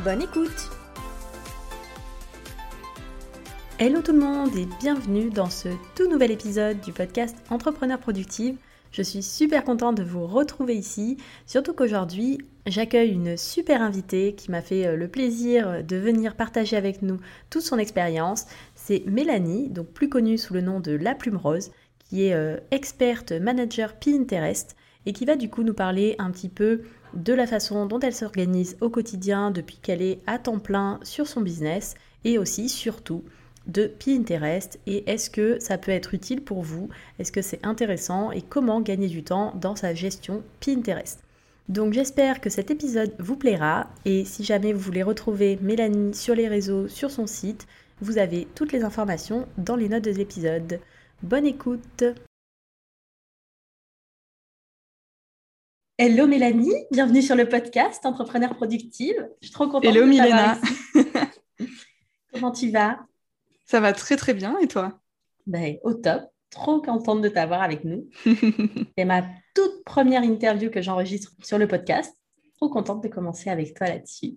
Bonne écoute Hello tout le monde et bienvenue dans ce tout nouvel épisode du podcast Entrepreneur Productive. Je suis super contente de vous retrouver ici, surtout qu'aujourd'hui j'accueille une super invitée qui m'a fait euh, le plaisir de venir partager avec nous toute son expérience. C'est Mélanie, donc plus connue sous le nom de La Plume Rose, qui est euh, experte manager Pinterest et qui va du coup nous parler un petit peu de la façon dont elle s'organise au quotidien depuis qu'elle est à temps plein sur son business et aussi surtout de Pinterest. Et est-ce que ça peut être utile pour vous? Est-ce que c'est intéressant? Et comment gagner du temps dans sa gestion Pinterest? Donc j'espère que cet épisode vous plaira. Et si jamais vous voulez retrouver Mélanie sur les réseaux, sur son site, vous avez toutes les informations dans les notes de l'épisode. Bonne écoute Hello Mélanie, bienvenue sur le podcast Entrepreneur Productive. Je suis trop contente Hello Milena. Comment tu vas? Ça va très très bien et toi? Ben, Au top, trop contente de t'avoir avec nous. C'est ma toute première interview que j'enregistre sur le podcast. Trop contente de commencer avec toi là-dessus.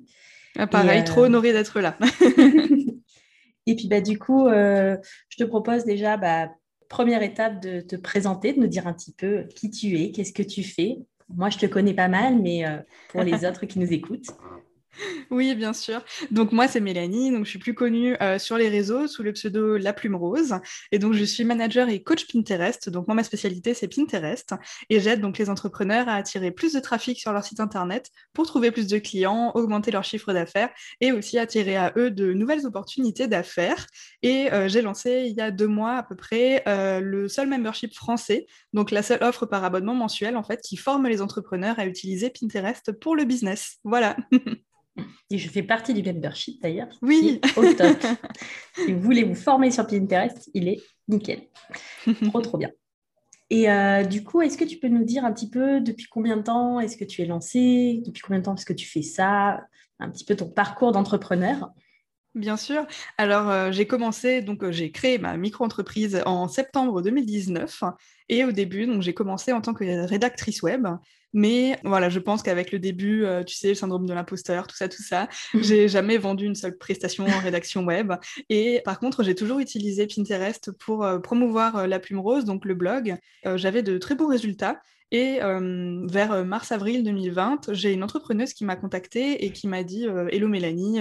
Ah, pareil, trop euh, honorée d'être là. et puis bah, du coup, euh, je te propose déjà, bah, première étape, de te présenter, de nous dire un petit peu qui tu es, qu'est-ce que tu fais, moi, je te connais pas mal, mais euh, pour les autres qui nous écoutent. Oui, bien sûr. Donc moi, c'est Mélanie. Donc je suis plus connue euh, sur les réseaux sous le pseudo La Plume Rose. Et donc je suis manager et coach Pinterest. Donc moi, ma spécialité, c'est Pinterest. Et j'aide donc les entrepreneurs à attirer plus de trafic sur leur site internet pour trouver plus de clients, augmenter leur chiffre d'affaires et aussi attirer à eux de nouvelles opportunités d'affaires. Et euh, j'ai lancé il y a deux mois à peu près euh, le seul membership français, donc la seule offre par abonnement mensuel en fait qui forme les entrepreneurs à utiliser Pinterest pour le business. Voilà. Et je fais partie du membership d'ailleurs. Oui. Au top. si vous voulez vous former sur Pinterest, il est nickel. trop, trop bien. Et euh, du coup, est-ce que tu peux nous dire un petit peu depuis combien de temps est-ce que tu es lancé? Depuis combien de temps est-ce que tu fais ça? Un petit peu ton parcours d'entrepreneur Bien sûr. Alors, euh, j'ai commencé, donc euh, j'ai créé ma micro-entreprise en septembre 2019. Et au début, donc j'ai commencé en tant que rédactrice web. Mais voilà, je pense qu'avec le début, euh, tu sais, le syndrome de l'imposteur, tout ça, tout ça, mmh. j'ai jamais vendu une seule prestation en rédaction web. Et par contre, j'ai toujours utilisé Pinterest pour euh, promouvoir euh, la plume rose, donc le blog. J'avais de très beaux résultats. Et vers mars-avril 2020, j'ai une entrepreneuse qui m'a contactée et qui m'a dit Hello Mélanie,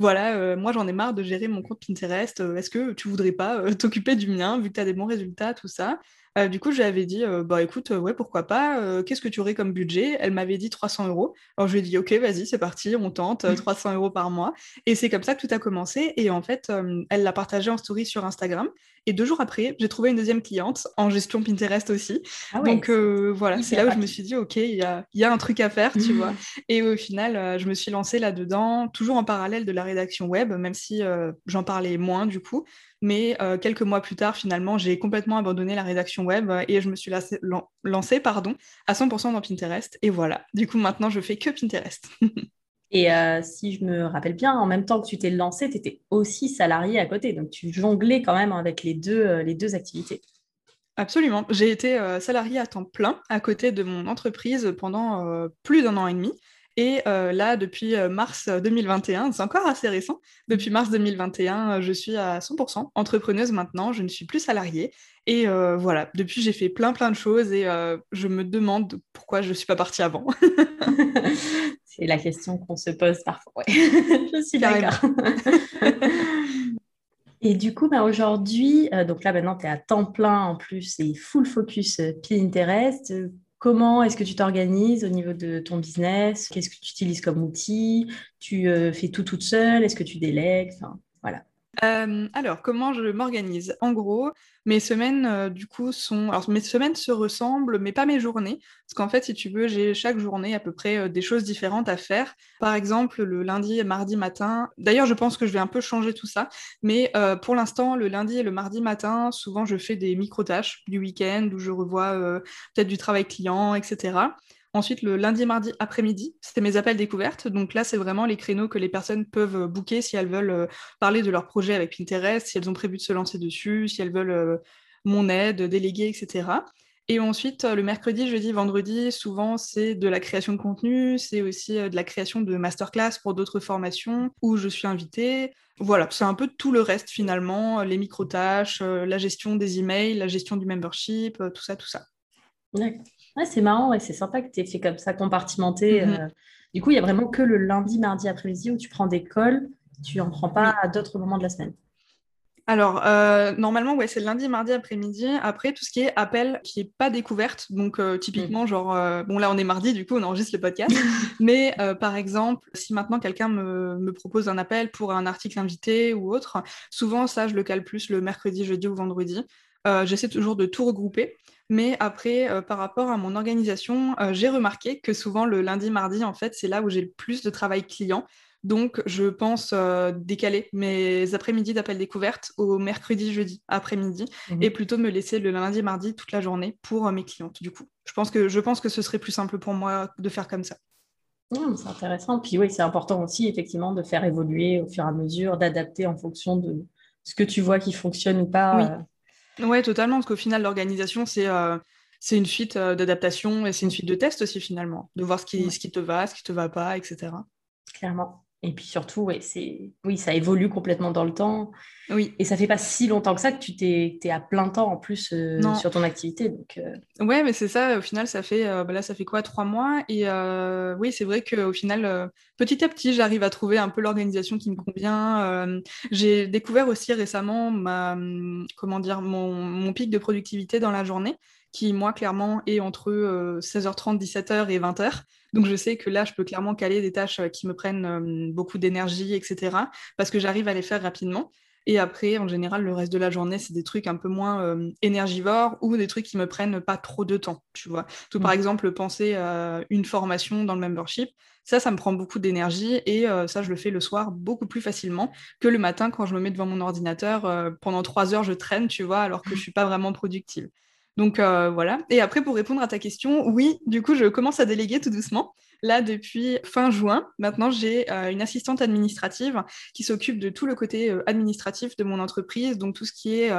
voilà, moi j'en ai marre de gérer mon compte Pinterest. Est-ce que tu voudrais pas t'occuper du mien vu que tu as des bons résultats, tout ça? Euh, du coup, je lui avais dit, euh, bah écoute, euh, ouais, pourquoi pas, qu'est-ce que tu aurais comme budget? Elle m'avait dit 300 euros. Alors je lui ai dit, ok, vas-y, c'est parti, on tente, 300 euros par mois. Et c'est comme ça que tout a commencé. Et en fait, elle l'a partagé en story sur Instagram. Et deux jours après, j'ai trouvé une deuxième cliente en gestion Pinterest aussi. Ah Donc voilà, c'est là où je me suis dit, ok, il y a, y a, un truc à faire, tu vois. Et au final, je me suis lancée là-dedans, toujours en parallèle de la rédaction web, même si j'en parlais moins du coup. Mais euh, quelques mois plus tard, finalement, j'ai complètement abandonné la rédaction web et je me suis lancée pardon, à 100% dans Pinterest. Et voilà, du coup, maintenant, je fais que Pinterest. et euh, si je me rappelle bien, en même temps que tu t'es lancée, tu étais aussi salarié à côté. Donc, tu jonglais quand même avec les deux, euh, les deux activités. Absolument. J'ai été salarié à temps plein à côté de mon entreprise pendant plus d'un an et demi. Et euh, là, depuis euh, mars 2021, c'est encore assez récent, depuis mars 2021, euh, je suis à 100% entrepreneuse maintenant, je ne suis plus salariée. Et voilà, depuis, j'ai fait plein, plein de choses et je me demande pourquoi je ne suis pas partie avant. c'est la question qu'on se pose parfois. je suis d'accord. Et du coup, bah, aujourd'hui, donc là maintenant, tu es à temps plein en plus et full focus Pinterest. Comment est-ce que tu t'organises au niveau de ton business? Qu'est-ce que tu utilises comme outil? Tu euh, fais tout toute seule? Est-ce que tu délègues? Euh, alors, comment je m'organise? En gros, mes semaines, euh, du coup, sont. Alors, mes semaines se ressemblent, mais pas mes journées. Parce qu'en fait, si tu veux, j'ai chaque journée à peu près euh, des choses différentes à faire. Par exemple, le lundi et mardi matin. D'ailleurs, je pense que je vais un peu changer tout ça. Mais pour l'instant, le lundi et le mardi matin, souvent, je fais des micro-tâches du week-end où je revois peut-être du travail client, etc. Ensuite, le lundi mardi après-midi, c'était mes appels découvertes. Donc là, c'est vraiment les créneaux que les personnes peuvent euh, booker si elles veulent euh, parler de leur projet avec Pinterest, si elles ont prévu de se lancer dessus, si elles veulent euh, mon aide, déléguer, etc. Et ensuite, le mercredi, jeudi, vendredi, souvent, c'est de la création de contenu, c'est aussi de la création de masterclass pour d'autres formations où je suis invitée. Voilà, c'est un peu tout le reste finalement, les micro-tâches, la gestion des emails, la gestion du membership, tout ça, tout ça. D'accord c'est marrant et c'est sympa que tu aies fait comme ça, compartimenté. Mhm. Euh. Du coup, il n'y a vraiment que le lundi, mardi après-midi où tu prends des calls, tu n'en prends pas à d'autres moments de la semaine. Alors, euh, normalement, ouais, c'est le lundi, mardi après-midi. Après, tout ce qui est appel qui n'est pas découverte. Donc, euh, typiquement, mhm. genre, bon, là, on est mardi, du coup, on enregistre le podcast. Mais par exemple, si maintenant quelqu'un me, me, propose un appel pour un article invité ou autre, souvent, ça, je le cale plus le mercredi, jeudi ou vendredi. J'essaie toujours de tout regrouper. Mais après, euh, par rapport à mon organisation, euh, j'ai remarqué que souvent le lundi, mardi, en fait, c'est là où j'ai le plus de travail client. Donc, je pense euh, décaler mes après-midi d'appel découverte au mercredi, jeudi après-midi mhm. et plutôt me laisser le lundi, mardi toute la journée pour mes clientes. Du coup, je pense, que, je pense que ce serait plus simple pour moi de faire comme ça. Mmh, c'est intéressant. Puis oui, c'est important aussi, effectivement, de faire évoluer au fur et à mesure, d'adapter en fonction de ce que tu vois qui fonctionne ou pas. Ouais, totalement, parce qu'au final, l'organisation, c'est euh, c'est une suite euh, d'adaptation et c'est une suite de tests aussi, finalement, de voir ce qui, ce qui te va, ce qui te va pas, etc. Clairement. Et puis surtout, ouais, c'est oui, ça évolue complètement dans le temps. Oui. Et ça fait pas si longtemps que ça que tu t'es es à plein temps en plus euh, sur ton activité. Donc, euh. Ouais, mais c'est ça. Au final, ça fait bah là, ça fait quoi, trois mois? Et oui, c'est vrai qu'au final, petit à petit, j'arrive à trouver un peu l'organisation qui me convient. J'ai découvert aussi récemment ma, comment dire, mon, mon pic de productivité dans la journée qui, moi, clairement, est entre 16h30, 17h et 20h. Donc, je sais que là, je peux clairement caler des tâches euh, qui me prennent euh, beaucoup d'énergie, etc., parce que j'arrive à les faire rapidement. Et après, en général, le reste de la journée, c'est des trucs un peu moins euh, énergivores ou des trucs qui me prennent pas trop de temps, tu vois. Tout par mm. exemple, penser à une formation dans le membership, ça, ça me prend beaucoup d'énergie et ça, je le fais le soir beaucoup plus facilement que le matin quand je me mets devant mon ordinateur. pendant trois heures, je traîne, tu vois, alors que je suis pas vraiment productive. Donc euh, voilà. Et après, pour répondre à ta question, oui, du coup, je commence à déléguer tout doucement. Là, depuis fin juin, maintenant, j'ai euh, une assistante administrative qui s'occupe de tout le côté euh, administratif de mon entreprise, donc tout ce qui est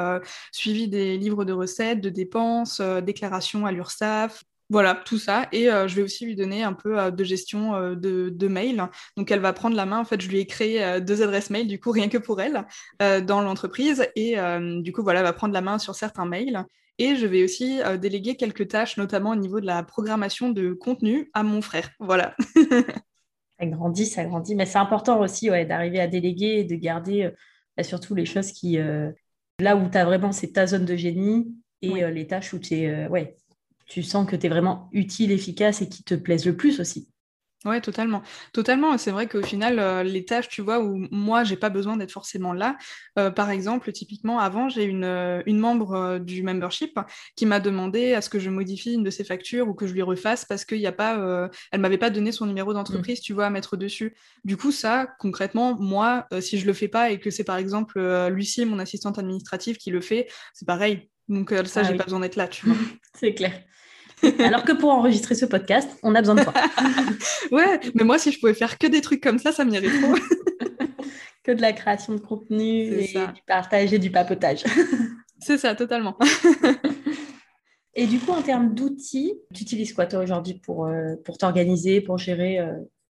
suivi des livres de recettes, de dépenses, déclaration à l'URSSAF, voilà, tout ça. Et je vais aussi lui donner un peu de gestion de, de, mail. Donc, elle va prendre la main. En fait, je lui ai créé deux adresses mail, du coup, rien que pour elle, dans l'entreprise. Et du coup, voilà, elle va prendre la main sur certains mails. Et je vais aussi euh, déléguer quelques tâches, notamment au niveau de la programmation de contenu à mon frère. Voilà. ça grandit, ça grandit. Mais c'est important aussi ouais, d'arriver à déléguer et de garder euh, bah, surtout les choses qui. Euh, là où tu as vraiment, c'est ta zone de génie et les tâches où es, ouais, tu sens que tu es vraiment utile, efficace et qui te plaisent le plus aussi. Ouais, totalement. Totalement. C'est vrai qu'au final, euh, les tâches, tu vois, où moi, j'ai pas besoin d'être forcément là. Euh, par exemple, typiquement, avant, j'ai une, euh, une membre du membership qui m'a demandé à ce que je modifie une de ses factures ou que je lui refasse parce qu'il y a pas, elle m'avait pas donné son numéro d'entreprise, mmh. tu vois, à mettre dessus. Du coup, ça, concrètement, moi, si je le fais pas et que c'est par exemple Lucie, mon assistante administrative, qui le fait, c'est pareil. Donc ça, ah j'ai pas besoin d'être là, tu vois. c'est clair. Alors que pour enregistrer ce podcast, on a besoin de toi. ouais, mais moi, si je pouvais faire que des trucs comme ça, ça m'irait trop. que de la création de contenu et du partage et du papotage. C'est ça, totalement. et du coup, en termes d'outils, tu utilises quoi toi aujourd'hui pour, euh, pour t'organiser, pour gérer euh,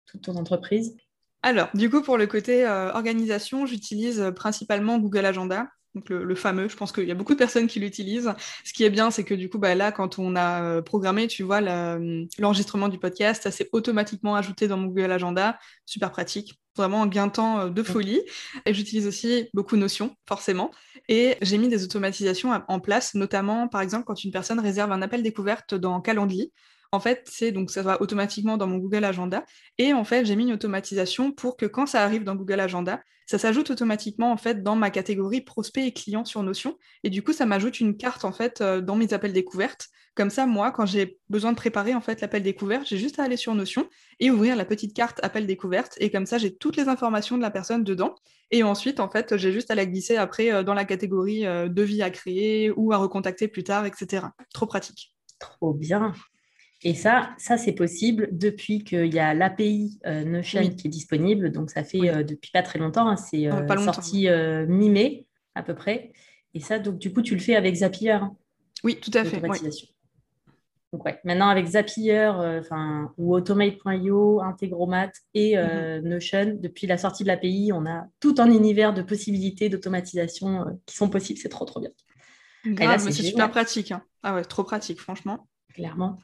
toute ton entreprise? Alors, du coup, pour le côté euh, organisation, j'utilise principalement Google Agenda donc le, fameux, je pense qu'il y a beaucoup de personnes qui l'utilisent. Ce qui est bien, c'est que du coup, bah, là, quand on a euh, programmé, tu vois, l'enregistrement du podcast, ça s'est automatiquement ajouté dans mon Google Agenda. Super pratique, vraiment un gain de temps euh, de folie. Et j'utilise aussi beaucoup Notion, forcément. Et j'ai mis des automatisations en place, notamment, par exemple, quand une personne réserve un appel découverte dans Calendly. En fait, c'est donc ça va automatiquement dans mon Google Agenda. Et en fait, j'ai mis une automatisation pour que quand ça arrive dans Google Agenda, ça s'ajoute automatiquement en fait dans ma catégorie prospect et client sur Notion. Et du coup, ça m'ajoute une carte en fait euh, dans mes appels découvertes. Comme ça, moi, quand j'ai besoin de préparer en fait l'appel découverte, j'ai juste à aller sur Notion et ouvrir la petite carte appel découverte. Et comme ça, j'ai toutes les informations de la personne dedans. Et ensuite, en fait, j'ai juste à la glisser après euh, dans la catégorie euh, devis à créer ou à recontacter plus tard, etc. Trop pratique. Trop bien. Et ça, ça c'est possible depuis qu'il y a l'API euh, Notion qui est disponible. Donc, ça fait euh, depuis pas très longtemps. Hein. c'est euh, sorti mi-mai à peu près. Et ça, donc, du coup, tu le fais avec Zapier. Hein. oui, tout à fait. Donc, ouais. Maintenant, avec Zapier ou Automate.io, Integromat et mhm. Notion, depuis la sortie de l'API, on a tout un univers de possibilités d'automatisation qui sont possibles. C'est trop, trop bien. c'est super pratique. Hein. Ah ouais, trop pratique, franchement. Clairement.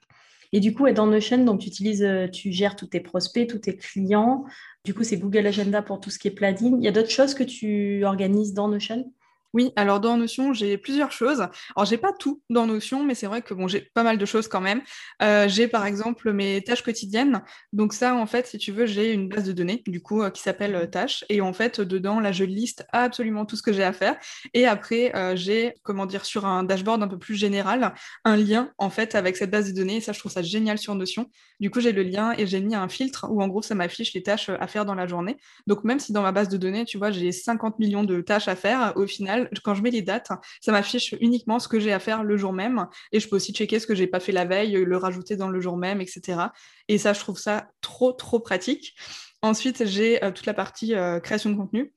Et du coup, dans Notion, donc tu utilises, euh, tu gères tous tes prospects, tous tes clients. Du coup, c'est Google Agenda pour tout ce qui est planning. Il y a d'autres choses que tu organises dans Notion? Oui, alors dans Notion, j'ai plusieurs choses. Alors, j'ai pas tout dans Notion, mais c'est vrai que bon, j'ai pas mal de choses quand même. Euh, j'ai par exemple mes tâches quotidiennes. Donc ça, en fait, si tu veux, j'ai une base de données du coup euh, qui s'appelle euh, tâches. Et en fait, dedans, là, je liste absolument tout ce que j'ai à faire. Et après, j'ai, comment dire, sur un dashboard un peu plus général, un lien en fait avec cette base de données. Et ça, je trouve ça génial sur Notion. Du coup, j'ai le lien et j'ai mis un filtre où en gros, ça m'affiche les tâches à faire dans la journée. Donc même si dans ma base de données, tu vois, j'ai 50 millions de tâches à faire, au final, quand je mets les dates, ça m'affiche uniquement ce que j'ai à faire le jour même. Et je peux aussi checker ce que j'ai pas fait la veille, le rajouter dans le jour même, etc. Et ça, je trouve ça trop, trop pratique. Ensuite, j'ai euh, toute la partie euh, création de contenu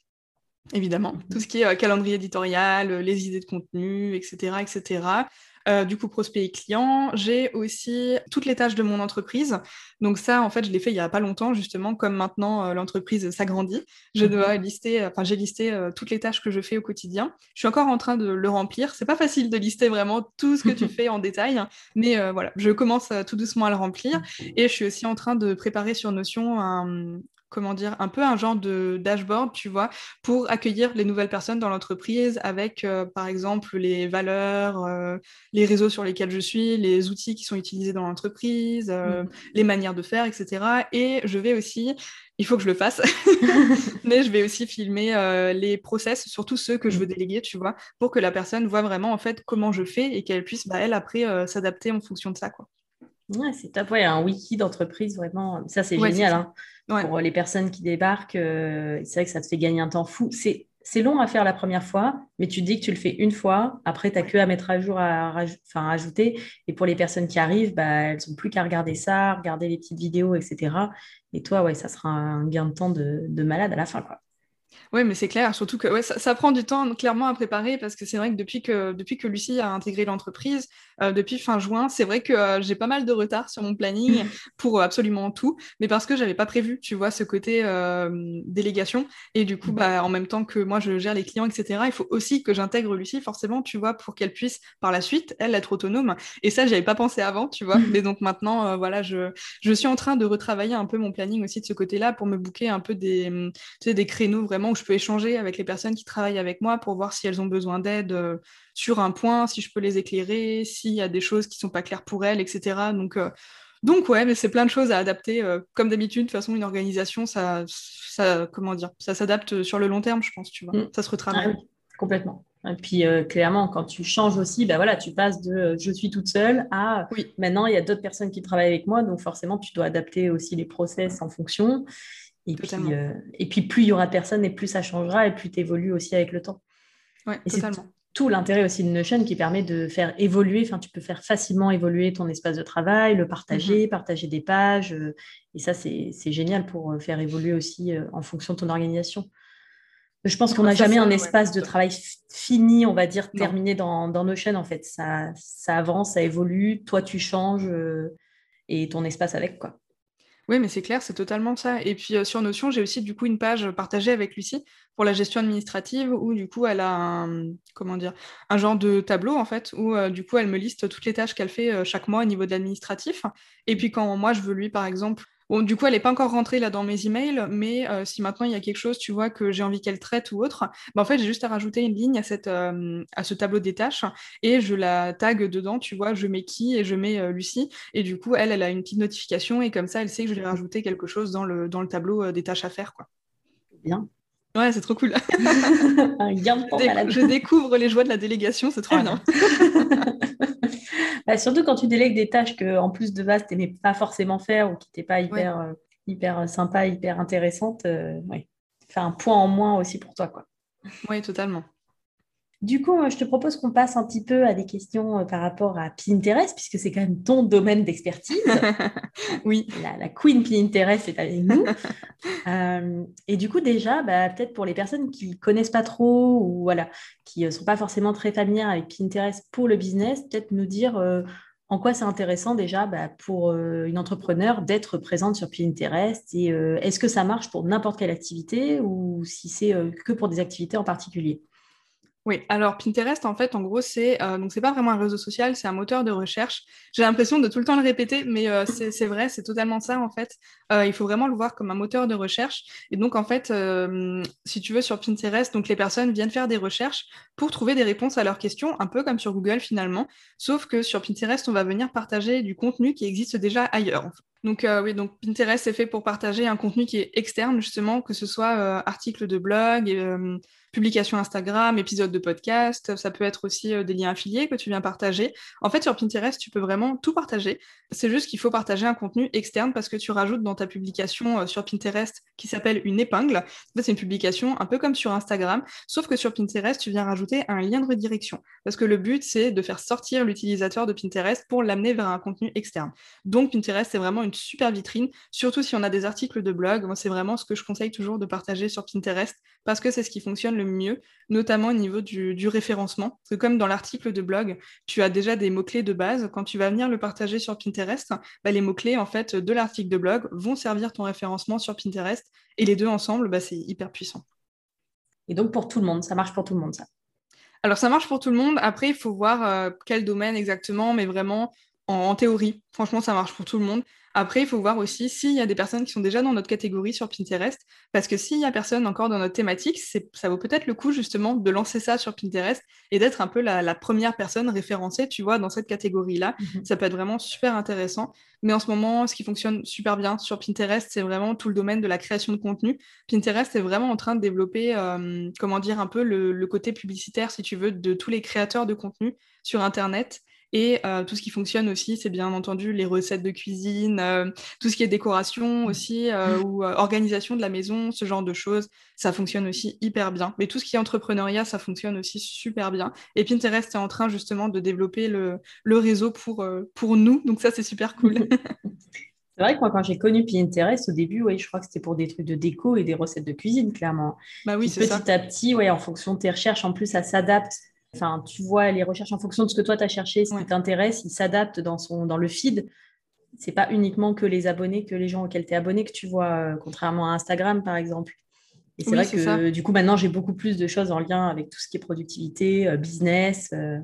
évidemment. Mhm. Tout ce qui est euh, calendrier éditorial, les idées de contenu, etc., etc. Euh, du coup prospect et client. J'ai aussi toutes les tâches de mon entreprise. Donc ça, en fait, je l'ai fait il y a pas longtemps, justement, comme maintenant euh, l'entreprise s'agrandit. Je mhm. dois lister, enfin j'ai listé euh, toutes les tâches que je fais au quotidien. Je suis encore en train de le remplir. C'est pas facile de lister vraiment tout ce que tu fais en détail, mais voilà, je commence tout doucement à le remplir. Et je suis aussi en train de préparer sur Notion un, comment dire, un peu un genre de dashboard, tu vois, pour accueillir les nouvelles personnes dans l'entreprise avec, euh, par exemple, les valeurs, euh, les réseaux sur lesquels je suis, les outils qui sont utilisés dans l'entreprise, euh, mm. les manières de faire, etc. Et je vais aussi, il faut que je le fasse, mais je vais aussi filmer les process, surtout ceux que je veux mm. déléguer, tu vois, pour que la personne voit vraiment, en fait, comment je fais et qu'elle puisse, bah, elle, après, s'adapter en fonction de ça, quoi. Ouais, c'est top. Ouais, un wiki d'entreprise, vraiment. Ça, c'est génial. Hein pour les personnes qui débarquent. Euh, c'est vrai que ça te fait gagner un temps fou. C'est, c'est long à faire la première fois, mais tu dis que tu le fais une fois. Après, tu n'as que à mettre à jour, à, enfin, ajouter. Et pour les personnes qui arrivent, bah, elles n'ont plus qu'à regarder ça, regarder les petites vidéos, etc. Et toi, ouais, ça sera un gain de temps de, de malade à la fin. Quoi. Oui, mais c'est clair, surtout que ouais, ça, prend du temps clairement à préparer parce que c'est vrai que depuis que, depuis que Lucie a intégré l'entreprise, euh, depuis fin juin, c'est vrai que euh, j'ai pas mal de retard sur mon planning pour absolument tout, mais parce que j'avais pas prévu, tu vois, ce côté euh, délégation. Et du coup, bah, en même temps que moi je gère les clients, etc., il faut aussi que j'intègre Lucie, forcément, tu vois, pour qu'elle puisse par la suite, elle, être autonome. Et ça, j'avais pas pensé avant, tu vois. mais donc maintenant, voilà, je, je suis en train de retravailler un peu mon planning aussi de ce côté-là pour me booker un peu des, tu sais, des créneaux vraiment je peux échanger avec les personnes qui travaillent avec moi pour voir si elles ont besoin d'aide euh, sur un point, si je peux les éclairer, s'il y a des choses qui sont pas claires pour elles, etc. Donc, euh, donc ouais, mais c'est plein de choses à adapter. Euh, comme d'habitude, de toute façon, une organisation, ça, ça comment dire, ça s'adapte sur le long terme, je pense, tu vois. Mm. Ça se retravaille. Ah complètement. Et puis clairement, quand tu changes aussi, bah voilà, tu passes de je suis toute seule à oui. maintenant il y a d'autres personnes qui travaillent avec moi, donc forcément tu dois adapter aussi les process en fonction. Et puis, euh, et puis, plus il y aura de personnes et plus ça changera et plus tu évolues aussi avec le temps. Ouais, totalement. Tout l'intérêt aussi de Notion qui permet de faire évoluer, enfin, tu peux faire facilement évoluer ton espace de travail, le partager, mm-hmm. partager des pages. Euh, et ça, c'est génial pour euh, faire évoluer aussi en fonction de ton organisation. Je pense qu'on n'a jamais un espace de travail fini, on va dire, terminé dans, dans, Notion. En fait, ça, ça avance, ça évolue. Toi, tu changes et ton espace avec, quoi. Oui, mais c'est clair, c'est totalement ça. Et puis euh, sur Notion, j'ai aussi du coup une page partagée avec Lucie pour la gestion administrative où du coup elle a un, comment dire, un genre de tableau en fait où euh, du coup elle me liste toutes les tâches qu'elle fait euh, chaque mois au niveau de l'administratif. Et puis quand moi je veux lui par exemple Bon, du coup, elle n'est pas encore rentrée là dans mes emails, mais euh, si maintenant il y a quelque chose, tu vois, que j'ai envie qu'elle traite ou autre, bah, en fait, j'ai juste à rajouter une ligne à, cette, euh, à ce tableau des tâches et je la tag dedans, tu vois, je mets qui et je mets euh, Lucie. Et du coup, elle, elle a une petite notification et comme ça, elle sait que je vais rajouter quelque chose dans le, dans le tableau des tâches à faire, quoi. Bien. Ouais, c'est trop cool. Un gain de temps je, je découvre les joies de la délégation, c'est trop bien. Bah, surtout quand tu délègues des tâches que, en plus de base, tu n'aimais pas forcément faire ou qui n'étaient pas hyper, euh, hyper sympa, hyper intéressantes. Euh, ouais. Faire un point en moins aussi pour toi. Quoi. Oui, totalement. Du coup, je te propose qu'on passe un petit peu à des questions euh, par rapport à Pinterest, puisque c'est quand même ton domaine d'expertise. oui. La, queen Pinterest est avec nous. Euh, et du coup, déjà, bah, peut-être pour les personnes qui ne connaissent pas trop ou voilà, qui ne sont pas forcément très familières avec Pinterest pour le business, peut-être nous dire euh, en quoi c'est intéressant déjà bah, pour une entrepreneur d'être présente sur Pinterest et est-ce que ça marche pour n'importe quelle activité ou si c'est que pour des activités en particulier? Oui, alors Pinterest, en fait, en gros, c'est euh, donc c'est pas vraiment un réseau social, c'est un moteur de recherche. J'ai l'impression de tout le temps le répéter, mais euh, c'est vrai, c'est totalement ça, en fait. Euh, il faut vraiment le voir comme un moteur de recherche. Et donc, en fait, si tu veux, sur Pinterest, donc les personnes viennent faire des recherches pour trouver des réponses à leurs questions, un peu comme sur Google finalement. Sauf que sur Pinterest, on va venir partager du contenu qui existe déjà ailleurs. Donc oui, donc Pinterest est fait pour partager un contenu qui est externe justement, que ce soit articles de blog, et, publication Instagram, épisode de podcast, ça peut être aussi euh, des liens affiliés que tu viens partager. En fait, sur Pinterest, tu peux vraiment tout partager. C'est juste qu'il faut partager un contenu externe parce que tu rajoutes dans ta publication euh, sur Pinterest qui s'appelle une épingle. C'est une publication un peu comme sur Instagram, sauf que sur Pinterest, tu viens rajouter un lien de redirection. Parce que le but, c'est de faire sortir l'utilisateur de Pinterest pour l'amener vers un contenu externe. Donc, Pinterest, c'est vraiment une super vitrine, surtout si on a des articles de blog. Moi, c'est vraiment ce que je conseille toujours de partager sur Pinterest parce que c'est ce qui fonctionne le mieux, notamment au niveau du, référencement. Parce que comme dans l'article de blog, tu as déjà des mots-clés de base, quand tu vas venir le partager sur Pinterest, bah, les mots-clés en fait de l'article de blog vont servir ton référencement sur Pinterest et les deux ensemble, bah, c'est hyper puissant. Et donc pour tout le monde, ça marche pour tout le monde ça? Alors ça marche pour tout le monde. Après, il faut voir euh, quel domaine exactement, mais vraiment en, théorie, franchement, ça marche pour tout le monde. Après, il faut voir aussi s'il y a des personnes qui sont déjà dans notre catégorie sur Pinterest, parce que s'il y a personne encore dans notre thématique, ça vaut peut-être le coup justement de lancer ça sur Pinterest et d'être un peu la, première personne référencée, tu vois, dans cette catégorie-là. Mhm. Ça peut être vraiment super intéressant. Mais en ce moment, ce qui fonctionne super bien sur Pinterest, c'est vraiment tout le domaine de la création de contenu. Pinterest est vraiment en train de développer, euh, comment dire, un peu le, côté publicitaire, si tu veux, de tous les créateurs de contenu sur Internet. Et euh, tout ce qui fonctionne aussi, c'est bien entendu les recettes de cuisine, euh, tout ce qui est décoration aussi, euh, ou organisation de la maison, ce genre de choses. Ça fonctionne aussi hyper bien. Mais tout ce qui est entrepreneuriat, ça fonctionne aussi super bien. Et Pinterest est en train justement de développer le, le réseau pour, pour nous. Donc ça, c'est super cool. C'est vrai que moi, quand j'ai connu Pinterest, au début, ouais, je crois que c'était pour des trucs de déco et des recettes de cuisine, clairement. Bah oui, petit à petit, ouais, en fonction de tes recherches, en plus, ça s'adapte Enfin, tu vois les recherches en fonction de ce que toi tu as cherché, ce qui t'intéresse, ils s'adaptent dans, son, dans le feed. C'est pas uniquement que les abonnés, que les gens auxquels tu es abonné que tu vois, euh, contrairement à Instagram par exemple. Et c'est vrai que du coup, maintenant, j'ai beaucoup plus de choses en lien avec tout ce qui est productivité, euh, business. Euh,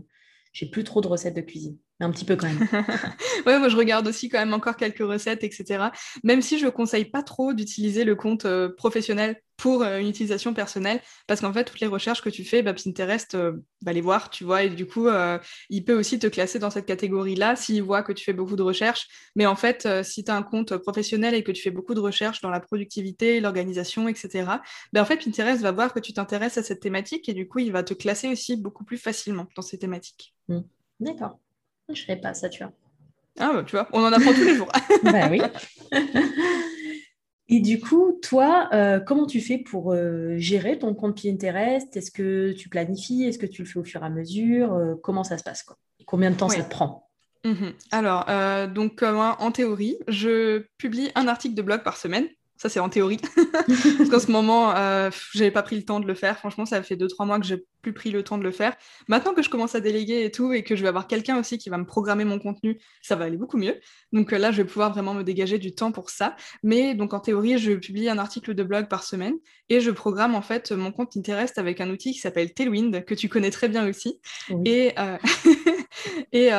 j'ai plus trop de recettes de cuisine un petit peu quand même. ouais, moi je regarde aussi quand même encore quelques recettes, etc. Même si je conseille pas trop d'utiliser le compte euh, professionnel pour euh, une utilisation personnelle, parce qu'en fait, toutes les recherches que tu fais, bah, Pinterest euh, va les voir, tu vois, et du coup, il peut aussi te classer dans cette catégorie-là s'il voit que tu fais beaucoup de recherches. Mais en fait, si tu as un compte professionnel et que tu fais beaucoup de recherches dans la productivité, l'organisation, etc., bah, en fait, Pinterest va voir que tu t'intéresses à cette thématique et du coup, il va te classer aussi beaucoup plus facilement dans ces thématiques. Mmh. D'accord. Je ne savais pas ça, tu vois. Ah, bah, tu vois, on en apprend tous les jours. bah oui. Et du coup, toi, euh, comment tu fais pour euh, gérer ton compte Pinterest? Est-ce que tu planifies? Est-ce que tu le fais au fur et à mesure? Euh, Comment ça se passe quoi? Combien de temps ça te prend? Mhm. Alors, donc en théorie, je publie un article de blog par semaine. Ça, c'est en théorie. Parce qu'en ce moment, euh, j'avais pas pris le temps de le faire. Franchement, ça fait 2-3 mois que j'ai plus pris le temps de le faire. Maintenant que je commence à déléguer et tout, et que je vais avoir quelqu'un aussi qui va me programmer mon contenu, ça va aller beaucoup mieux. Donc euh, là, je vais pouvoir vraiment me dégager du temps pour ça. Mais donc en théorie, je publie un article de blog par semaine et je programme en fait mon compte Pinterest avec un outil qui s'appelle Tailwind, que tu connais très bien aussi. Et, euh, Et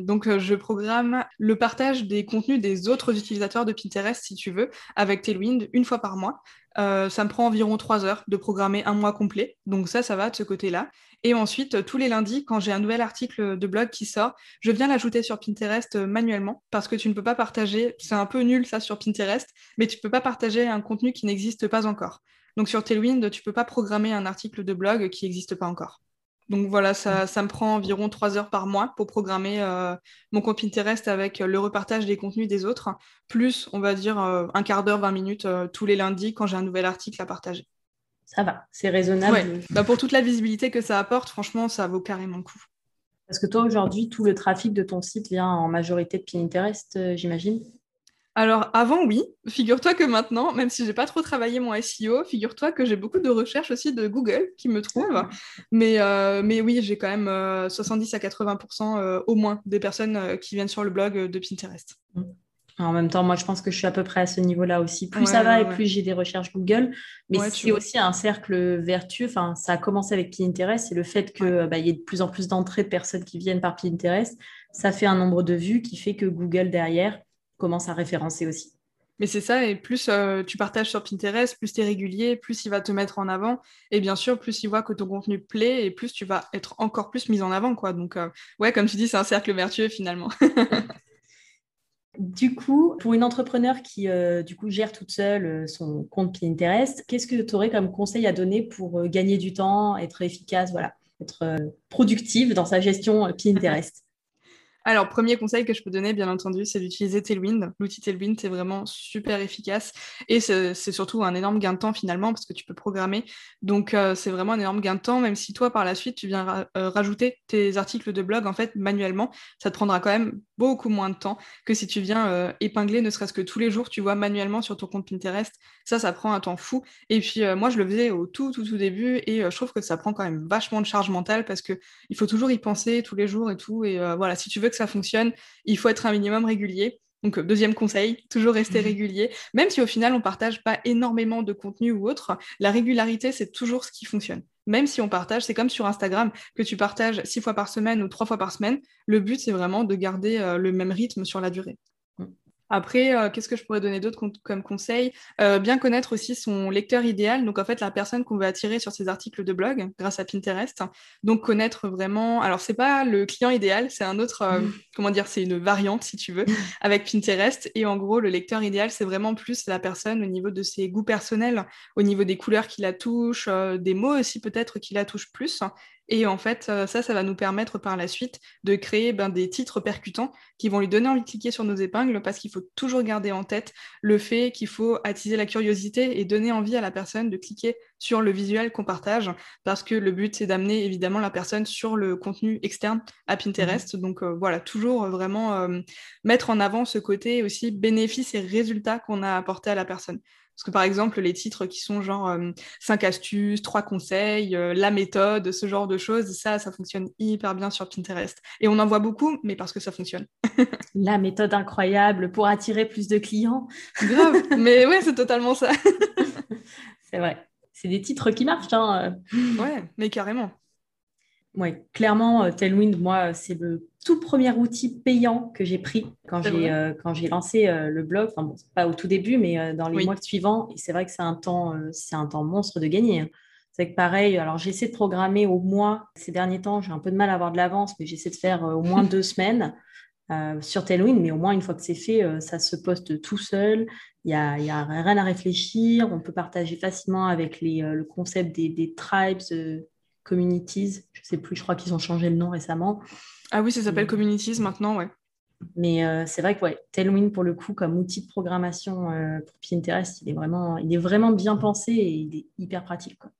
donc, je programme le partage des contenus des autres utilisateurs de Pinterest, si tu veux, avec Tailwind une fois par mois. ça me prend environ trois heures de programmer un mois complet. Donc ça, ça va de ce côté-là. Et ensuite, tous les lundis, quand j'ai un nouvel article de blog qui sort, je viens l'ajouter sur Pinterest manuellement parce que tu ne peux pas partager, c'est un peu nul ça sur Pinterest, mais tu ne peux pas partager un contenu qui n'existe pas encore. Donc sur Tailwind, tu ne peux pas programmer un article de blog qui n'existe pas encore. Donc voilà, ça, me prend environ trois heures par mois pour programmer euh, mon compte Pinterest avec le repartage des contenus des autres, plus, on va dire, euh, un quart d'heure, 20 minutes euh, tous les lundis quand j'ai un nouvel article à partager. Ça va, c'est raisonnable. Bah, pour toute la visibilité que ça apporte, franchement, ça vaut carrément le coup. Parce que toi, aujourd'hui, tout le trafic de ton site vient en majorité de Pinterest, j'imagine? Alors avant, oui. Figure-toi que maintenant, même si j'ai pas trop travaillé mon SEO, figure-toi que j'ai beaucoup de recherches aussi de Google qui me trouvent. Ah. Mais, euh, mais oui, j'ai quand même 70 euh, à 80% euh, au moins des personnes qui viennent sur le blog de Pinterest. Mm. En même temps, moi, je pense que je suis à peu près à ce niveau-là aussi. Plus ça va et plus j'ai des recherches Google. Mais c'est aussi un cercle vertueux. Enfin, ça a commencé avec Pinterest et le fait qu'il bah, y ait de plus en plus d'entrées de personnes qui viennent par Pinterest, ça fait un nombre de vues qui fait que Google derrière commence à référencer aussi. Mais c'est ça, et plus euh, tu partages sur Pinterest, plus tu es régulier, plus il va te mettre en avant. Et bien sûr, plus il voit que ton contenu plaît, et plus tu vas être encore plus mis en avant. quoi. Donc, euh, ouais, comme tu dis, c'est un cercle vertueux finalement. du coup, pour une entrepreneur qui euh, du coup gère toute seule son compte Pinterest, qu'est-ce que tu aurais comme conseil à donner pour gagner du temps, être efficace, voilà, être productive dans sa gestion Pinterest? Alors, premier conseil que je peux donner, bien entendu, c'est d'utiliser Tailwind. L'outil Tailwind, c'est vraiment super efficace et c'est surtout un énorme gain de temps finalement parce que tu peux programmer. Donc, euh, c'est vraiment un énorme gain de temps, même si toi, par la suite, tu viens euh, rajouter tes articles de blog en fait manuellement. Ça te prendra quand même beaucoup moins de temps que si tu viens euh, épingler, ne serait-ce que tous les jours, tu vois, manuellement sur ton compte Pinterest. Ça, ça prend un temps fou. Et puis, moi, je le faisais au tout, tout, tout début et je trouve que ça prend quand même vachement de charge mentale parce qu'il faut toujours y penser tous les jours et tout. Et voilà, si tu veux que ça fonctionne, il faut être un minimum régulier. Donc, euh, deuxième conseil, toujours rester régulier. Même si au final, on partage pas énormément de contenu ou autre, la régularité, c'est toujours ce qui fonctionne. Même si on partage, c'est comme sur Instagram, que tu partages six fois par semaine ou trois fois par semaine, le but, c'est vraiment de garder euh, le même rythme sur la durée. Après, euh, qu'est-ce que je pourrais donner d'autre comme conseil? Euh, Bien connaître aussi son lecteur idéal, donc en fait la personne qu'on veut attirer sur ses articles de blog grâce à Pinterest. Donc connaître vraiment. Alors c'est pas le client idéal, c'est un autre, euh, comment dire, c'est une variante si tu veux avec Pinterest. Et en gros, le lecteur idéal, c'est vraiment plus la personne au niveau de ses goûts personnels, au niveau des couleurs qui la touchent, des mots aussi peut-être qui la touchent plus. Et en fait, euh, ça, ça va nous permettre par la suite de créer ben, des titres percutants qui vont lui donner envie de cliquer sur nos épingles parce qu'il faut toujours garder en tête le fait qu'il faut attiser la curiosité et donner envie à la personne de cliquer sur le visuel qu'on partage parce que le but, c'est d'amener évidemment la personne sur le contenu externe à Pinterest. Mmh. Donc euh, voilà, toujours euh, vraiment mettre en avant ce côté aussi bénéfice et résultat qu'on a apporté à la personne. Parce que par exemple, les titres qui sont genre 5 euh, astuces, 3 conseils, euh, la méthode, ce genre de choses, ça, ça fonctionne hyper bien sur Pinterest. Et on en voit beaucoup, mais parce que ça fonctionne. la méthode incroyable pour attirer plus de clients. Grave, mais ouais, c'est totalement ça. c'est vrai. C'est des titres qui marchent. Hein. Ouais, mais carrément. Ouais, clairement, euh, Tailwind, moi, c'est le tout premier outil payant que j'ai pris quand j'ai euh, quand j'ai lancé euh, le blog. Enfin, bon, pas au tout début, mais euh, dans les mois suivants. Et c'est vrai que c'est un temps, c'est un temps monstre de gagner. Hein. C'est que pareil, alors j'essaie de programmer au mois. Ces derniers temps, j'ai un peu de mal à avoir de l'avance, mais j'essaie de faire au moins deux semaines sur Tailwind. Mais au moins, une fois que c'est fait, ça se poste tout seul. Il n'y a, y a, rien à réfléchir. On peut partager facilement avec les, le concept des, des tribes, communities. Je ne sais plus, je crois qu'ils ont changé le nom récemment. Ah oui, ça s'appelle Communities maintenant, ouais. Mais euh, c'est vrai que ouais, Tailwind, pour le coup, comme outil de programmation euh, pour Pinterest, il est, vraiment, il est vraiment bien pensé et il est hyper pratique. Quoi.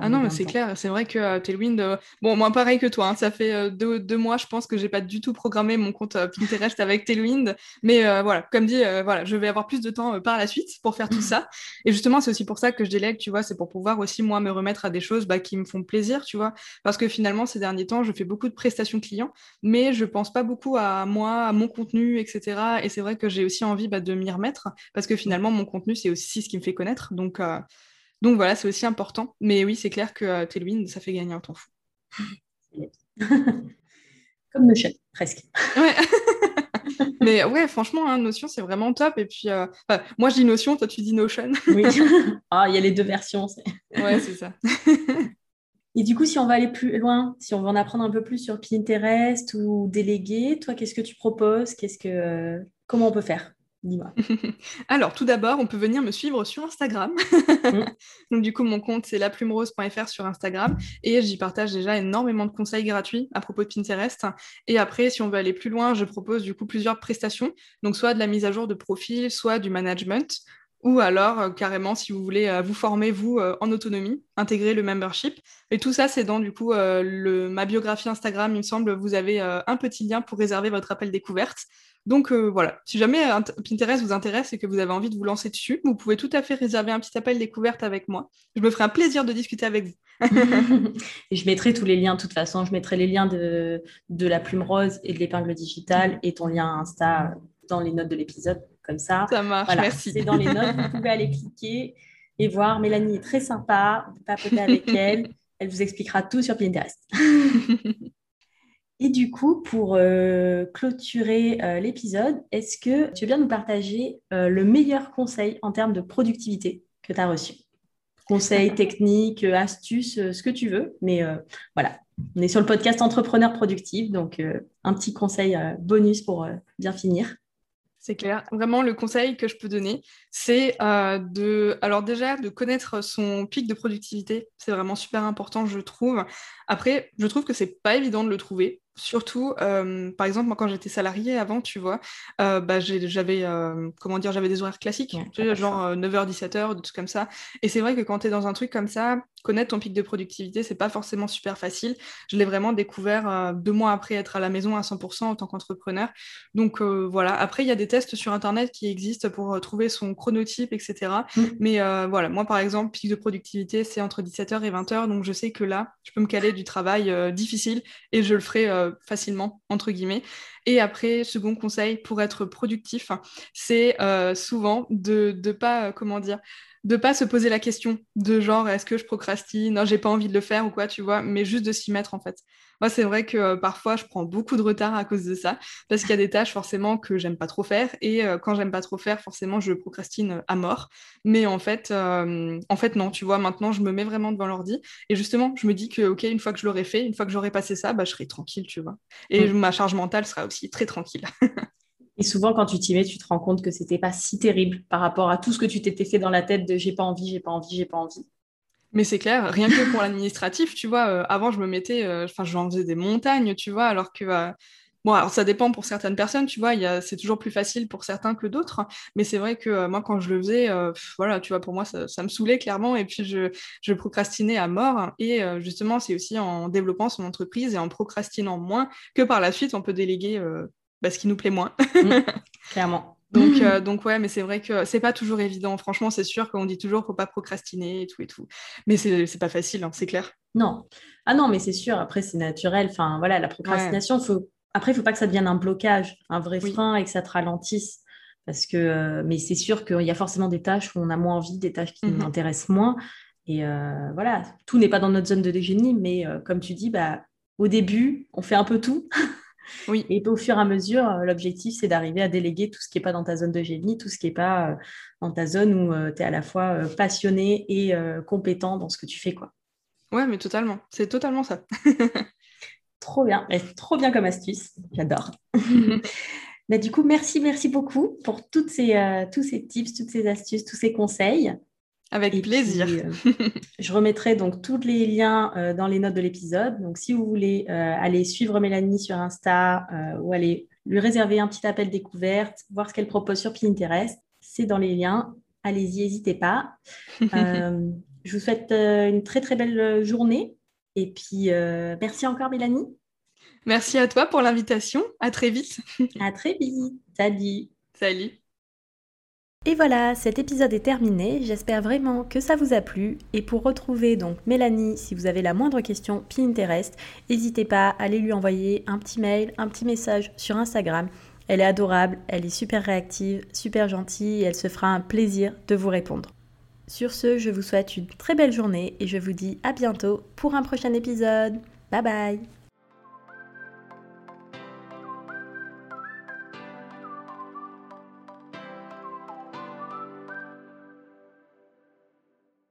Ah non, mais c'est clair, c'est vrai que euh, Tailwind, euh, bon, moi pareil que toi, hein, ça fait euh, deux, mois, je pense que j'ai pas du tout programmé mon compte Pinterest avec Tailwind, mais voilà, comme dit, voilà, je vais avoir plus de temps par la suite pour faire tout ça. Et justement, c'est aussi pour ça que je délègue, tu vois, c'est pour pouvoir aussi moi me remettre à des choses bah, qui me font plaisir, tu vois, parce que finalement ces derniers temps, je fais beaucoup de prestations clients, mais je pense pas beaucoup à moi, à mon contenu, etc. Et c'est vrai que j'ai aussi envie bah, de m'y remettre, parce que finalement mon contenu c'est aussi ce qui me fait connaître, donc donc voilà, c'est aussi important. Mais oui, c'est clair que euh, Tailwind, ça fait gagner un temps fou. Comme chat. presque. Ouais. Mais ouais, franchement, hein, Notion, c'est vraiment top. Et puis, euh, moi, je dis Notion, toi, tu dis Notion. oui. Ah, il y a les deux versions. Ouais, c'est ça. Et du coup, si on va aller plus loin, si on veut en apprendre un peu plus sur Pinterest ou déléguer, toi, qu'est-ce que tu proposes? Qu'est-ce que comment on peut faire? Dis-moi. Alors, tout d'abord, on peut venir me suivre sur Instagram. Mm. Donc, du coup, mon compte, c'est laplumerose.fr sur Instagram. Et j'y partage déjà énormément de conseils gratuits à propos de Pinterest. Et après, si on veut aller plus loin, je propose du coup plusieurs prestations. Donc, soit de la mise à jour de profil, soit du management. Ou alors, euh, carrément, si vous voulez euh, vous former, vous, euh, en autonomie, intégrer le membership. Et tout ça, c'est dans, du coup, le, ma biographie Instagram, il me semble, vous avez un petit lien pour réserver votre appel découverte. Donc voilà, si jamais Pinterest vous intéresse et que vous avez envie de vous lancer dessus, vous pouvez tout à fait réserver un petit appel découverte avec moi. Je me ferai un plaisir de discuter avec vous. et je mettrai tous les liens, de toute façon, je mettrai les liens de, de la plume rose et de l'épingle digitale et ton lien Insta dans les notes de l'épisode comme ça. Ça marche, merci. C'est dans les notes, vous pouvez aller cliquer et voir. Mélanie est très sympa, vous papoter avec elle. Elle vous expliquera tout sur Pinterest. et du coup, pour euh, clôturer euh, l'épisode, est-ce que tu veux bien nous partager euh, le meilleur conseil en termes de productivité que tu as reçu? Conseils, techniques, astuces, ce que tu veux. Mais voilà, on est sur le podcast Entrepreneur Productif, donc un petit conseil bonus pour bien finir. C'est clair. Vraiment, le conseil que je peux donner, c'est euh, de, alors déjà, de connaître son pic de productivité. C'est vraiment super important, je trouve. Après, je trouve que c'est pas évident de le trouver. Surtout, euh, par exemple, moi, quand j'étais salariée avant, tu vois, euh, bah, j'avais, euh, comment dire, j'avais des horaires classiques, genre 9h, 17h, des trucs comme ça. Et c'est vrai que quand tu es dans un truc comme ça, connaître ton pic de productivité, c'est pas forcément super facile. Je l'ai vraiment découvert deux mois après être à la maison à 100% en tant qu'entrepreneur. Donc voilà, après, il y a des tests sur Internet qui existent pour trouver son chronotype, etc. Mm. Mais voilà, moi, par exemple, pic de productivité, c'est entre 17h et 20h. Donc je sais que là, je peux me caler du travail difficile et je le ferai facilement, entre guillemets. Et après, second conseil pour être productif, c'est euh, souvent de ne pas, euh, comment dire, de pas se poser la question de genre est-ce que je procrastine, non, j'ai pas envie de le faire ou quoi, tu vois, mais juste de s'y mettre en fait. Moi, c'est vrai que euh, parfois, je prends beaucoup de retard à cause de ça, parce qu'il y a des tâches forcément que j'aime pas trop faire, et euh, quand j'aime pas trop faire, forcément, je procrastine à mort. Mais en fait, euh, en fait, non, tu vois, maintenant, je me mets vraiment devant l'ordi, et justement, je me dis que, ok, une fois que je l'aurai fait, une fois que j'aurai passé ça, bah, je serai tranquille, tu vois. Et mm. ma charge mentale sera aussi très tranquille. Et souvent, quand tu t'y mets, tu te rends compte que c'était pas si terrible par rapport à tout ce que tu t'étais fait dans la tête de j'ai pas envie, j'ai pas envie, j'ai pas envie. Mais c'est clair, rien que pour l'administratif, tu vois, euh, avant je me mettais, euh, enfin j'en faisais des montagnes, tu vois, alors que, euh, bon, alors ça dépend pour certaines personnes, tu vois, c'est toujours plus facile pour certains que d'autres, mais c'est vrai que moi quand je le faisais, voilà, tu vois, pour moi ça, ça, me saoulait clairement, et puis je, je procrastinais à mort, et justement c'est aussi en développant son entreprise et en procrastinant moins que par la suite on peut déléguer bah, ce qui nous plaît moins. Mmh, clairement. Donc, euh, donc ouais, mais c'est vrai que c'est pas toujours évident. Franchement, c'est sûr qu'on dit toujours faut pas procrastiner et tout et tout. Mais c'est pas facile, hein, c'est clair. Non. Ah non, mais c'est sûr. Après, c'est naturel. Enfin, voilà, la procrastination, faut... après, il faut pas que ça devienne un blocage, un vrai frein et que ça te ralentisse. Parce que, euh, mais c'est sûr qu'il y a forcément des tâches où on a moins envie, des tâches qui nous mhm. intéressent moins. Et euh, voilà, tout n'est pas dans notre zone de génie, mais comme tu dis, bah, au début, on fait un peu tout. Oui. Et au fur et à mesure, euh, l'objectif, c'est d'arriver à déléguer tout ce qui n'est pas dans ta zone de génie, tout ce qui n'est pas euh, dans ta zone où euh, tu es à la fois passionné et compétent dans ce que tu fais. Quoi. Ouais, mais totalement. C'est totalement ça. trop bien. trop bien comme astuce. J'adore. Bah, du coup, merci, merci beaucoup pour toutes ces, tous ces tips, toutes ces astuces, tous ces conseils. Avec plaisir. Euh, je remettrai donc tous les liens euh, dans les notes de l'épisode. Donc, si vous voulez euh, aller suivre Mélanie sur Insta ou aller lui réserver un petit appel découverte, voir ce qu'elle propose sur Pinterest, c'est dans les liens. Allez-y, n'hésitez pas. je vous souhaite une très très belle journée. Et puis, merci encore Mélanie. Merci à toi pour l'invitation. À très vite. à très vite. Salut. Salut. Et voilà, cet épisode est terminé. J'espère vraiment que ça vous a plu. Et pour retrouver donc Mélanie, si vous avez la moindre question Pinterest, n'hésitez pas à aller lui envoyer un petit mail, un petit message sur Instagram. Elle est adorable, elle est super réactive, super gentille et elle se fera un plaisir de vous répondre. Sur ce, je vous souhaite une très belle journée et je vous dis à bientôt pour un prochain épisode. Bye bye